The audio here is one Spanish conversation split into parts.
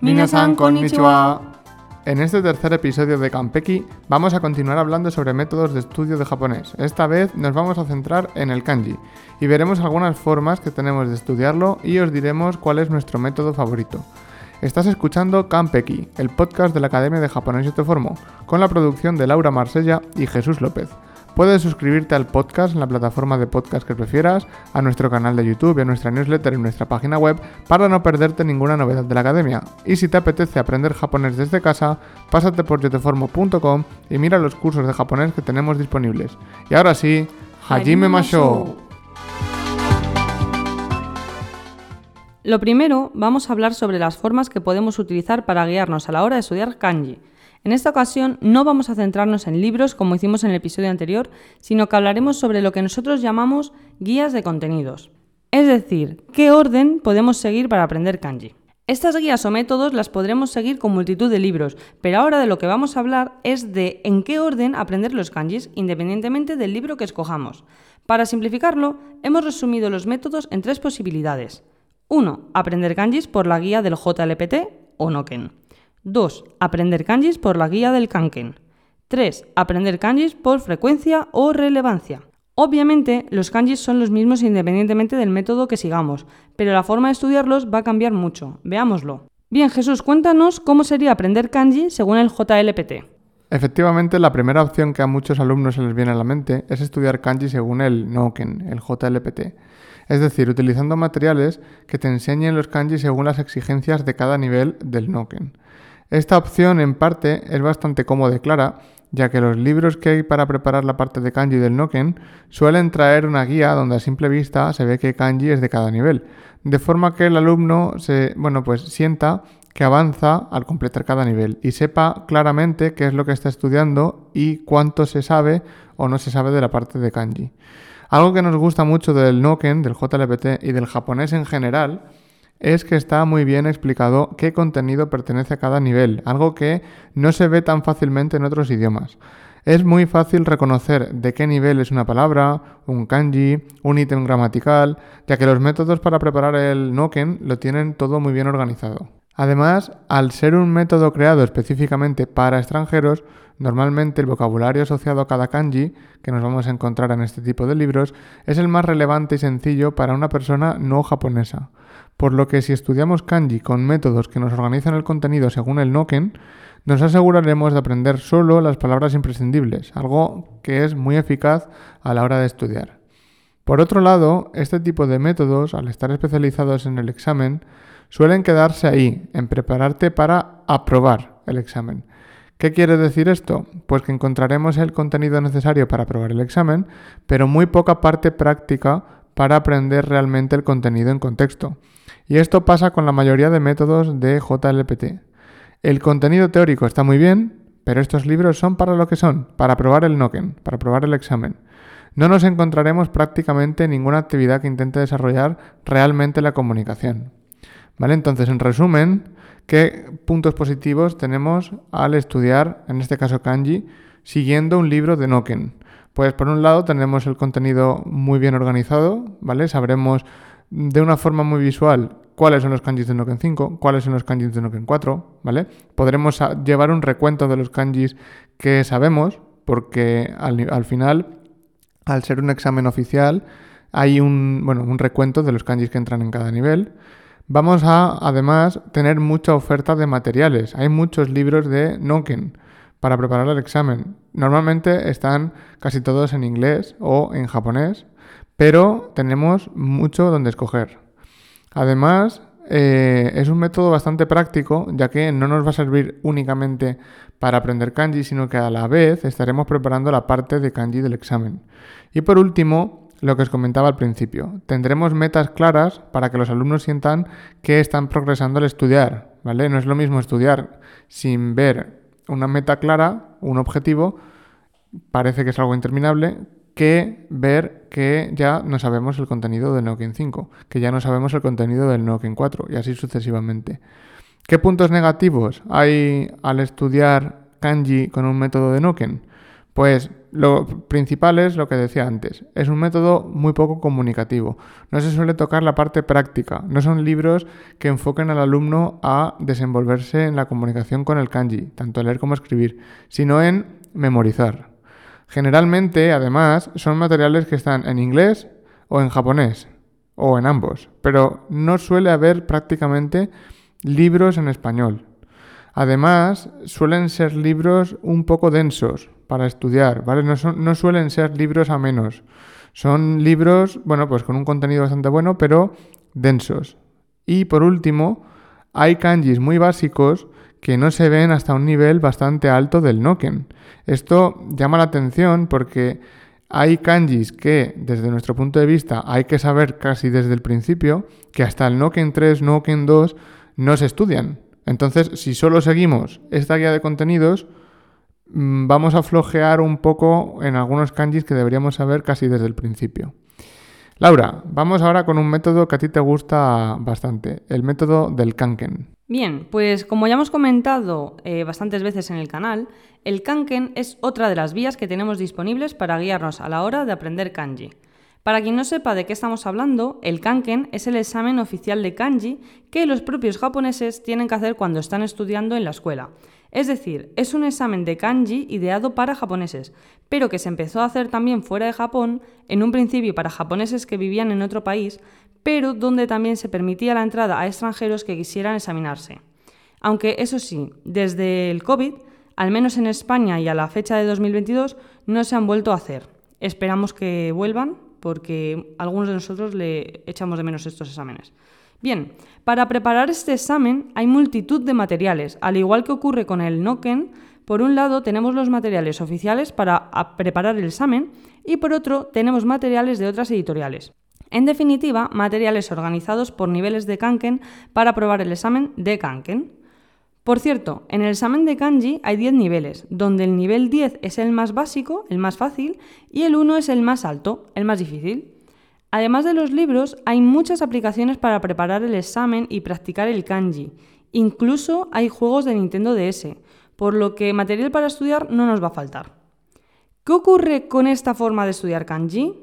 Minasan konnichiwa. En este tercer episodio de Kampeki vamos a continuar hablando sobre métodos de estudio de japonés. Esta vez nos vamos a centrar en el kanji y veremos algunas formas que tenemos de estudiarlo y os diremos cuál es nuestro método favorito. Estás escuchando Kampeki, el podcast de la Academia de Japonés Yo Te Formo, con la producción de Laura Marsella y Jesús López. Puedes suscribirte al podcast en la plataforma de podcast que prefieras, a nuestro canal de YouTube y a nuestra newsletter en nuestra página web para no perderte ninguna novedad de la academia. Y si te apetece aprender japonés desde casa, pásate por yoteformo.com y mira los cursos de japonés que tenemos disponibles. Y ahora sí, Hajime Masho. Lo primero, vamos a hablar sobre las formas que podemos utilizar para guiarnos a la hora de estudiar kanji. En esta ocasión no vamos a centrarnos en libros como hicimos en el episodio anterior, sino que hablaremos sobre lo que nosotros llamamos guías de contenidos. Es decir, qué orden podemos seguir para aprender kanji. Estas guías o métodos las podremos seguir con multitud de libros, pero ahora de lo que vamos a hablar es de en qué orden aprender los kanjis independientemente del libro que escojamos. Para simplificarlo, hemos resumido los métodos en tres posibilidades. 1. Aprender kanjis por la guía del JLPT o Noken. 2. Aprender kanjis por la guía del Kanken. 3. Aprender kanjis por frecuencia o relevancia. Obviamente, los kanjis son los mismos independientemente del método que sigamos, pero la forma de estudiarlos va a cambiar mucho. Veámoslo. Bien, Jesús, cuéntanos cómo sería aprender kanji según el JLPT. Efectivamente, la primera opción que a muchos alumnos se les viene a la mente es estudiar kanji según el Noken, el JLPT. Es decir, utilizando materiales que te enseñen los kanji según las exigencias de cada nivel del Noken. Esta opción en parte es bastante cómoda y clara, ya que los libros que hay para preparar la parte de kanji del Noken suelen traer una guía donde a simple vista se ve qué kanji es de cada nivel, de forma que el alumno se, bueno, pues sienta que avanza al completar cada nivel y sepa claramente qué es lo que está estudiando y cuánto se sabe o no se sabe de la parte de kanji. Algo que nos gusta mucho del Noken, del JLPT y del japonés en general es que está muy bien explicado qué contenido pertenece a cada nivel, algo que no se ve tan fácilmente en otros idiomas. Es muy fácil reconocer de qué nivel es una palabra, un kanji, un ítem gramatical, ya que los métodos para preparar el noken lo tienen todo muy bien organizado. Además, al ser un método creado específicamente para extranjeros, normalmente el vocabulario asociado a cada kanji, que nos vamos a encontrar en este tipo de libros, es el más relevante y sencillo para una persona no japonesa por lo que si estudiamos kanji con métodos que nos organizan el contenido según el Noken, nos aseguraremos de aprender solo las palabras imprescindibles, algo que es muy eficaz a la hora de estudiar. Por otro lado, este tipo de métodos, al estar especializados en el examen, suelen quedarse ahí, en prepararte para aprobar el examen. ¿Qué quiere decir esto? Pues que encontraremos el contenido necesario para aprobar el examen, pero muy poca parte práctica para aprender realmente el contenido en contexto. Y esto pasa con la mayoría de métodos de JLPT. El contenido teórico está muy bien, pero estos libros son para lo que son, para probar el Noken, para probar el examen. No nos encontraremos prácticamente ninguna actividad que intente desarrollar realmente la comunicación. ¿Vale? Entonces, en resumen, ¿qué puntos positivos tenemos al estudiar, en este caso kanji, siguiendo un libro de Noken? Pues por un lado tenemos el contenido muy bien organizado, ¿vale? Sabremos de una forma muy visual cuáles son los kanjis de Noken 5, cuáles son los kanjis de Noken 4, ¿vale? Podremos llevar un recuento de los kanjis que sabemos, porque al, final, al ser un examen oficial, hay un, bueno, un recuento de los kanjis que entran en cada nivel. Vamos a, además, tener mucha oferta de materiales. Hay muchos libros de Noken para preparar el examen. Normalmente están casi todos en inglés o en japonés, pero tenemos mucho donde escoger. Además, eh, es un método bastante práctico, ya que no nos va a servir únicamente para aprender kanji, sino que a la vez estaremos preparando la parte de kanji del examen. Y por último, lo que os comentaba al principio, tendremos metas claras para que los alumnos sientan que están progresando al estudiar, ¿vale? No es lo mismo estudiar sin ver una meta clara, un objetivo, parece que es algo interminable, que ver que ya no sabemos el contenido del Noken 5, que ya no sabemos el contenido del Noken 4 y así sucesivamente. ¿Qué puntos negativos hay al estudiar kanji con un método de Noken? Pues lo principal es lo que decía antes, es un método muy poco comunicativo. No se suele tocar la parte práctica, no son libros que enfoquen al alumno a desenvolverse en la comunicación con el kanji, tanto leer como escribir, sino en memorizar. Generalmente, además, son materiales que están en inglés o en japonés, o en ambos, pero no suele haber prácticamente libros en español. Además, suelen ser libros un poco densos para estudiar, ¿vale? No, suelen ser libros a menos. Son libros, bueno, pues con un contenido bastante bueno, pero densos. Y por último, hay kanjis muy básicos que no se ven hasta un nivel bastante alto del Noken. Esto llama la atención porque hay kanjis que, desde nuestro punto de vista, hay que saber casi desde el principio, que hasta el Noken 3, Noken 2 no se estudian. Entonces, si solo seguimos esta guía de contenidos, mm, vamos a flojear un poco en algunos kanjis que deberíamos saber casi desde el principio. Laura, vamos ahora con un método que a ti te gusta bastante, el método del kanken. Bien, pues como ya hemos comentado eh, bastantes veces en el canal, el kanken es otra de las vías que tenemos disponibles para guiarnos a la hora de aprender kanji. Para quien no sepa de qué estamos hablando, el kanken es el examen oficial de kanji que los propios japoneses tienen que hacer cuando están estudiando en la escuela. Es decir, es un examen de kanji ideado para japoneses, pero que se empezó a hacer también fuera de Japón, en un principio para japoneses que vivían en otro país, pero donde también se permitía la entrada a extranjeros que quisieran examinarse. Aunque eso sí, desde el COVID, al menos en España y a la fecha de 2022, no se han vuelto a hacer. Esperamos que vuelvan porque algunos de nosotros le echamos de menos estos exámenes. Bien, para preparar este examen hay multitud de materiales, al igual que ocurre con el NOKEN. Por un lado tenemos los materiales oficiales para preparar el examen y por otro tenemos materiales de otras editoriales. En definitiva, materiales organizados por niveles de Kanken para probar el examen de Kanken. Por cierto, en el examen de kanji hay 10 niveles, donde el nivel 10 es el más básico, el más fácil, y el 1 es el más alto, el más difícil. Además de los libros, hay muchas aplicaciones para preparar el examen y practicar el kanji. Incluso hay juegos de Nintendo DS, por lo que material para estudiar no nos va a faltar. ¿Qué ocurre con esta forma de estudiar kanji?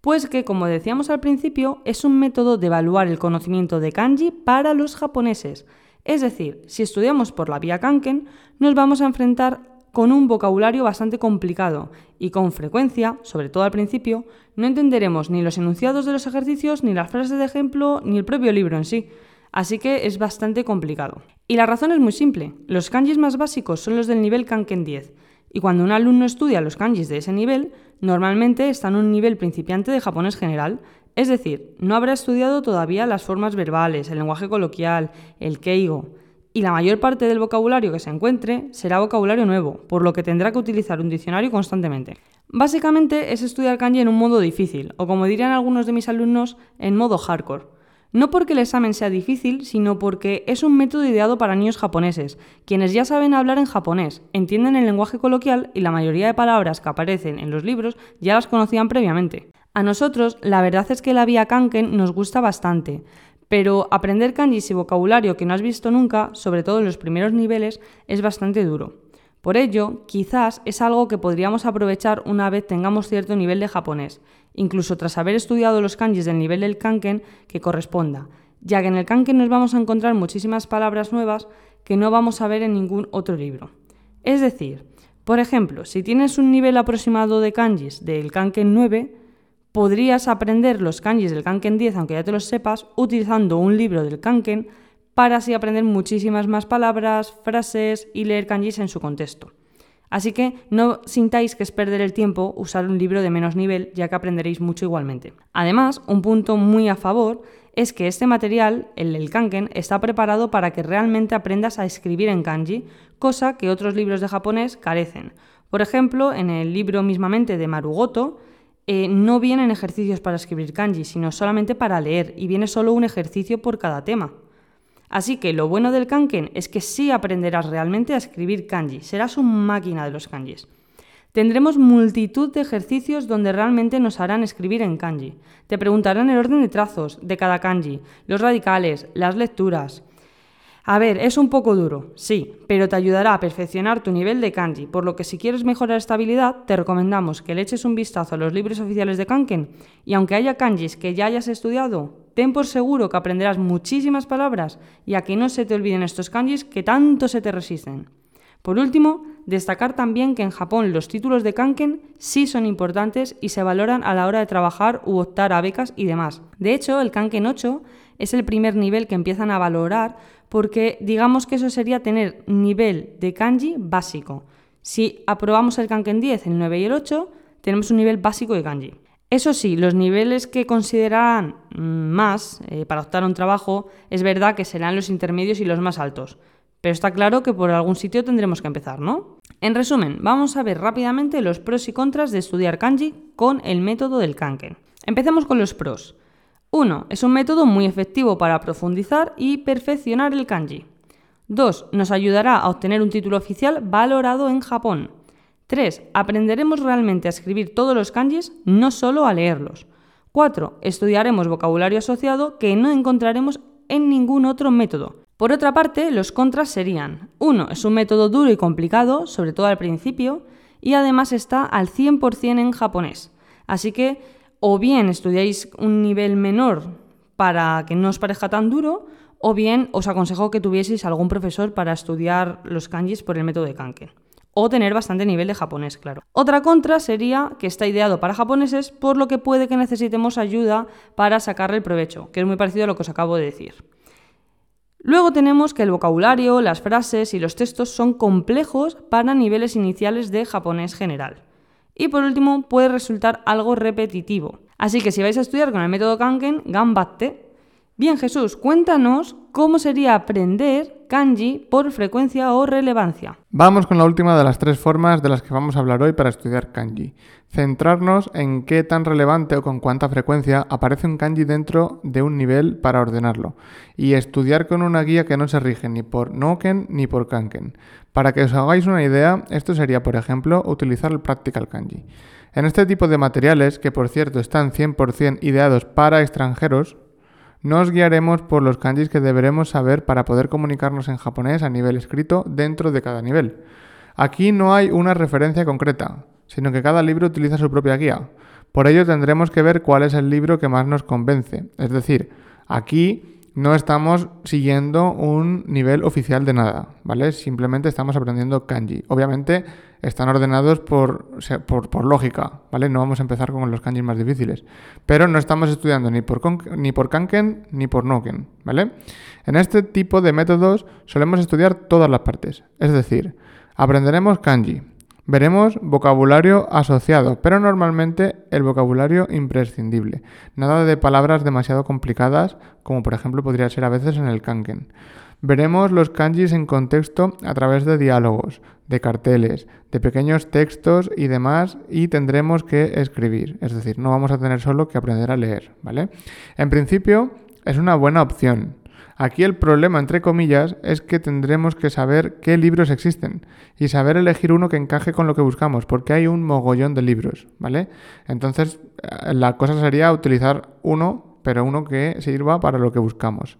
Pues que, como decíamos al principio, es un método de evaluar el conocimiento de kanji para los japoneses, es decir, si estudiamos por la vía Kanken, nos vamos a enfrentar con un vocabulario bastante complicado y con frecuencia, sobre todo al principio, no entenderemos ni los enunciados de los ejercicios, ni las frases de ejemplo, ni el propio libro en sí. Así que es bastante complicado. Y la razón es muy simple. Los kanjis más básicos son los del nivel Kanken 10. Y cuando un alumno estudia los kanjis de ese nivel, normalmente está en un nivel principiante de japonés general, es decir, no habrá estudiado todavía las formas verbales, el lenguaje coloquial, el keigo, y la mayor parte del vocabulario que se encuentre será vocabulario nuevo, por lo que tendrá que utilizar un diccionario constantemente. Básicamente es estudiar kanji en un modo difícil, o como dirían algunos de mis alumnos, en modo hardcore. No porque el examen sea difícil, sino porque es un método ideado para niños japoneses, quienes ya saben hablar en japonés, entienden el lenguaje coloquial y la mayoría de palabras que aparecen en los libros ya las conocían previamente. A nosotros, la verdad es que la vía Kanken nos gusta bastante, pero aprender kanjis y vocabulario que no has visto nunca, sobre todo en los primeros niveles, es bastante duro. Por ello, quizás es algo que podríamos aprovechar una vez tengamos cierto nivel de japonés, incluso tras haber estudiado los kanjis del nivel del kanken que corresponda, ya que en el kanken nos vamos a encontrar muchísimas palabras nuevas que no vamos a ver en ningún otro libro. Es decir, por ejemplo, si tienes un nivel aproximado de kanjis del kanken 9, podrías aprender los kanjis del Kanken 10, aunque ya te los sepas, utilizando un libro del Kanken para así aprender muchísimas más palabras, frases y leer kanjis en su contexto. Así que no sintáis que es perder el tiempo usar un libro de menos nivel, ya que aprenderéis mucho igualmente. Además, un punto muy a favor es que este material, el del Kanken, está preparado para que realmente aprendas a escribir en kanji, cosa que otros libros de japonés carecen. Por ejemplo, en el libro mismamente de Marugoto, eh, no vienen ejercicios para escribir kanji, sino solamente para leer, y viene solo un ejercicio por cada tema. Así que lo bueno del kanken es que sí aprenderás realmente a escribir kanji, serás un máquina de los kanjis. Tendremos multitud de ejercicios donde realmente nos harán escribir en kanji. Te preguntarán el orden de trazos de cada kanji, los radicales, las lecturas. A ver, es un poco duro, sí, pero te ayudará a perfeccionar tu nivel de kanji, por lo que si quieres mejorar esta habilidad, te recomendamos que le eches un vistazo a los libros oficiales de Kanken y aunque haya kanjis que ya hayas estudiado, ten por seguro que aprenderás muchísimas palabras y a que no se te olviden estos kanjis que tanto se te resisten. Por último, destacar también que en Japón los títulos de Kanken sí son importantes y se valoran a la hora de trabajar u optar a becas y demás. De hecho, el Kanken 8 es el primer nivel que empiezan a valorar porque digamos que eso sería tener nivel de kanji básico. Si aprobamos el Kanken 10, el 9 y el 8, tenemos un nivel básico de kanji. Eso sí, los niveles que considerarán mm, más eh, para optar a un trabajo es verdad que serán los intermedios y los más altos. Pero está claro que por algún sitio tendremos que empezar, ¿no? En resumen, vamos a ver rápidamente los pros y contras de estudiar kanji con el método del Kanken. Empecemos con los pros. 1. Es un método muy efectivo para profundizar y perfeccionar el kanji. 2. Nos ayudará a obtener un título oficial valorado en Japón. 3. Aprenderemos realmente a escribir todos los kanjis, no solo a leerlos. 4. Estudiaremos vocabulario asociado que no encontraremos en ningún otro método. Por otra parte, los contras serían 1. Es un método duro y complicado, sobre todo al principio, y además está al 100% en japonés. Así que o bien estudiáis un nivel menor para que no os parezca tan duro, o bien os aconsejo que tuvieseis algún profesor para estudiar los kanjis por el método de Kanken. O tener bastante nivel de japonés, claro. Otra contra sería que está ideado para japoneses, por lo que puede que necesitemos ayuda para sacarle el provecho, que es muy parecido a lo que os acabo de decir. Luego tenemos que el vocabulario, las frases y los textos son complejos para niveles iniciales de japonés general. Y por último, puede resultar algo repetitivo. Así que si vais a estudiar con el método Kanken, gambatte. Bien, Jesús, cuéntanos cómo sería aprender kanji por frecuencia o relevancia. Vamos con la última de las tres formas de las que vamos a hablar hoy para estudiar kanji. Centrarnos en qué tan relevante o con cuánta frecuencia aparece un kanji dentro de un nivel para ordenarlo. Y estudiar con una guía que no se rige ni por Noken ni por Kanken. Para que os hagáis una idea, esto sería, por ejemplo, utilizar el Practical Kanji. En este tipo de materiales, que por cierto están 100% ideados para extranjeros, nos guiaremos por los kanjis que deberemos saber para poder comunicarnos en japonés a nivel escrito dentro de cada nivel. Aquí no hay una referencia concreta, sino que cada libro utiliza su propia guía. Por ello tendremos que ver cuál es el libro que más nos convence. Es decir, aquí no estamos siguiendo un nivel oficial de nada, ¿vale? Simplemente estamos aprendiendo kanji. Obviamente están ordenados por, por, lógica, ¿vale? No vamos a empezar con los kanjis más difíciles. Pero no estamos estudiando ni por, ni por kanken ni por noken, ¿vale? En este tipo de métodos solemos estudiar todas las partes. Es decir, aprenderemos kanji, Veremos vocabulario asociado, pero normalmente el vocabulario imprescindible. Nada de palabras demasiado complicadas, como por ejemplo podría ser a veces en el kanken. Veremos los kanjis en contexto a través de diálogos, de carteles, de pequeños textos y demás, y tendremos que escribir. Es decir, no vamos a tener solo que aprender a leer, ¿vale? En principio, es una buena opción. Aquí el problema, entre comillas, es que tendremos que saber qué libros existen y saber elegir uno que encaje con lo que buscamos, porque hay un mogollón de libros, ¿vale? Entonces, eh, la cosa sería utilizar uno, pero uno que sirva para lo que buscamos.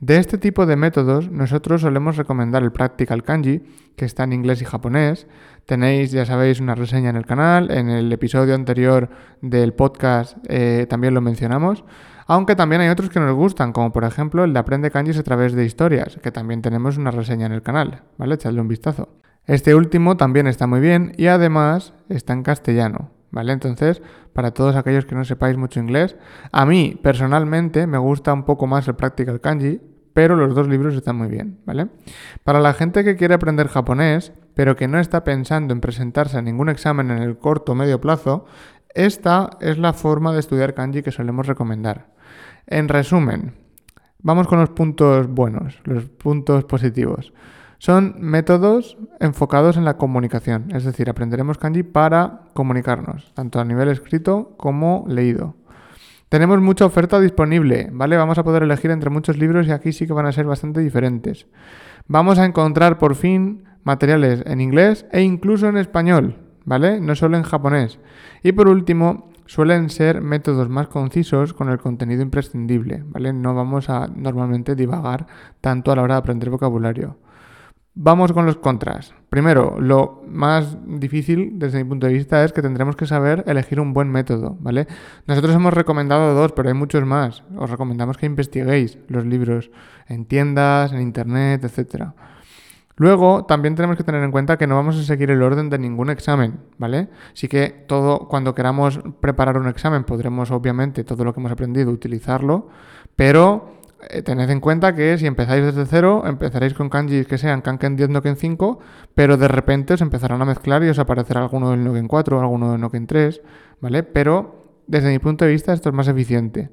De este tipo de métodos, nosotros solemos recomendar el Practical Kanji, que está en inglés y japonés. Tenéis, ya sabéis, una reseña en el canal. En el episodio anterior del podcast eh, también lo mencionamos. Aunque también hay otros que nos gustan, como por ejemplo el de Aprende Kanjis a través de historias, que también tenemos una reseña en el canal, ¿vale? Echadle un vistazo. Este último también está muy bien y además está en castellano, ¿vale? Entonces, para todos aquellos que no sepáis mucho inglés, a mí personalmente me gusta un poco más el Practical Kanji, pero los dos libros están muy bien, ¿vale? Para la gente que quiere aprender japonés, pero que no está pensando en presentarse a ningún examen en el corto o medio plazo, esta es la forma de estudiar kanji que solemos recomendar. En resumen, vamos con los puntos buenos, los puntos positivos. Son métodos enfocados en la comunicación, es decir, aprenderemos kanji para comunicarnos, tanto a nivel escrito como leído. Tenemos mucha oferta disponible, ¿vale? Vamos a poder elegir entre muchos libros y aquí sí que van a ser bastante diferentes. Vamos a encontrar por fin materiales en inglés e incluso en español, ¿vale? No solo en japonés. Y por último, suelen ser métodos más concisos con el contenido imprescindible, ¿vale? No vamos a normalmente divagar tanto a la hora de aprender vocabulario. Vamos con los contras. Primero, lo más difícil desde mi punto de vista es que tendremos que saber elegir un buen método, ¿vale? Nosotros hemos recomendado dos, pero hay muchos más. Os recomendamos que investiguéis los libros en tiendas, en internet, etcétera. Luego, también tenemos que tener en cuenta que no vamos a seguir el orden de ningún examen, ¿vale? Sí que todo, cuando queramos preparar un examen, podremos, obviamente, todo lo que hemos aprendido, utilizarlo, pero tened en cuenta que si empezáis desde cero, empezaréis con kanjis que sean kanken 10, noken 5, pero de repente os empezarán a mezclar y os aparecerá alguno del noken 4, alguno del noken 3, ¿vale? Pero desde mi punto de vista esto es más eficiente.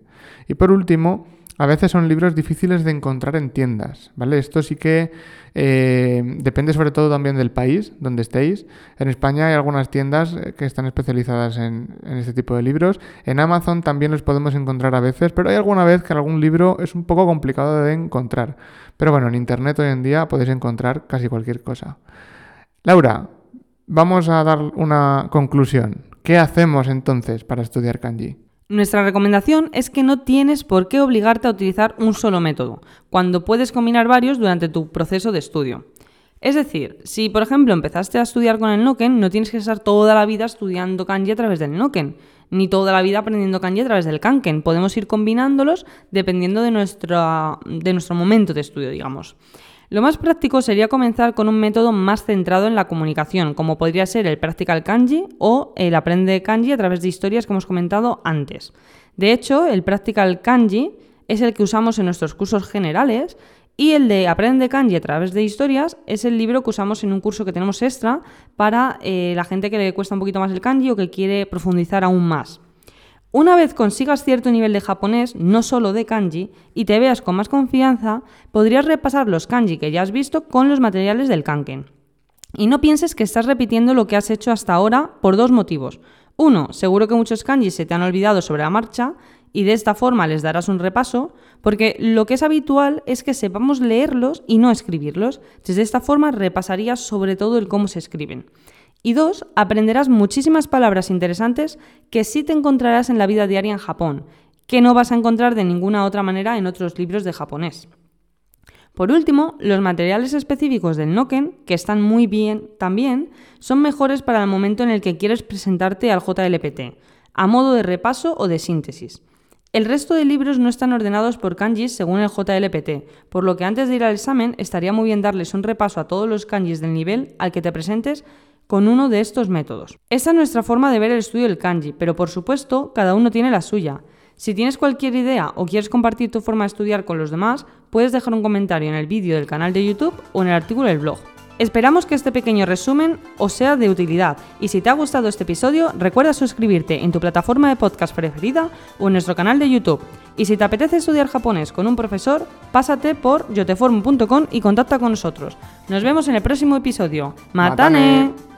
Y por último, a veces son libros difíciles de encontrar en tiendas, ¿vale? Esto sí que eh, depende sobre todo también del país donde estéis. En España hay algunas tiendas eh, que están especializadas en, este tipo de libros. En Amazon también los podemos encontrar a veces, pero hay alguna vez que algún libro es un poco complicado de encontrar. Pero bueno, en Internet hoy en día podéis encontrar casi cualquier cosa. Laura, vamos a dar una conclusión. ¿Qué hacemos entonces para estudiar kanji? Nuestra recomendación es que no tienes por qué obligarte a utilizar un solo método, cuando puedes combinar varios durante tu proceso de estudio. Es decir, si por ejemplo empezaste a estudiar con el Noken, no tienes que estar toda la vida estudiando kanji a través del Noken, ni toda la vida aprendiendo kanji a través del Kanken. Podemos ir combinándolos dependiendo de, de nuestro momento de estudio, digamos. Lo más práctico sería comenzar con un método más centrado en la comunicación, como podría ser el Practical Kanji o el Aprende Kanji a través de historias que hemos comentado antes. De hecho, el Practical Kanji es el que usamos en nuestros cursos generales y el de Aprende Kanji a través de historias es el libro que usamos en un curso que tenemos extra para eh, la gente que le cuesta un poquito más el kanji o que quiere profundizar aún más. Una vez consigas cierto nivel de japonés, no solo de kanji, y te veas con más confianza, podrías repasar los kanji que ya has visto con los materiales del kanken. Y no pienses que estás repitiendo lo que has hecho hasta ahora por dos motivos. Uno, seguro que muchos kanji se te han olvidado sobre la marcha y de esta forma les darás un repaso, porque lo que es habitual es que sepamos leerlos y no escribirlos. Desde esta forma repasarías sobre todo el cómo se escriben. Y dos, aprenderás muchísimas palabras interesantes que sí te encontrarás en la vida diaria en Japón, que no vas a encontrar de ninguna otra manera en otros libros de japonés. Por último, los materiales específicos del Noken, que están muy bien también, son mejores para el momento en el que quieres presentarte al JLPT, a modo de repaso o de síntesis. El resto de libros no están ordenados por kanjis según el JLPT, por lo que antes de ir al examen estaría muy bien darles un repaso a todos los kanjis del nivel al que te presentes con uno de estos métodos. Esa es nuestra forma de ver el estudio del kanji, pero por supuesto cada uno tiene la suya. Si tienes cualquier idea o quieres compartir tu forma de estudiar con los demás, puedes dejar un comentario en el vídeo del canal de YouTube o en el artículo del blog. Esperamos que este pequeño resumen os sea de utilidad y si te ha gustado este episodio recuerda suscribirte en tu plataforma de podcast preferida o en nuestro canal de YouTube. Y si te apetece estudiar japonés con un profesor, pásate por yoteform.com y contacta con nosotros. Nos vemos en el próximo episodio. ¡Matane!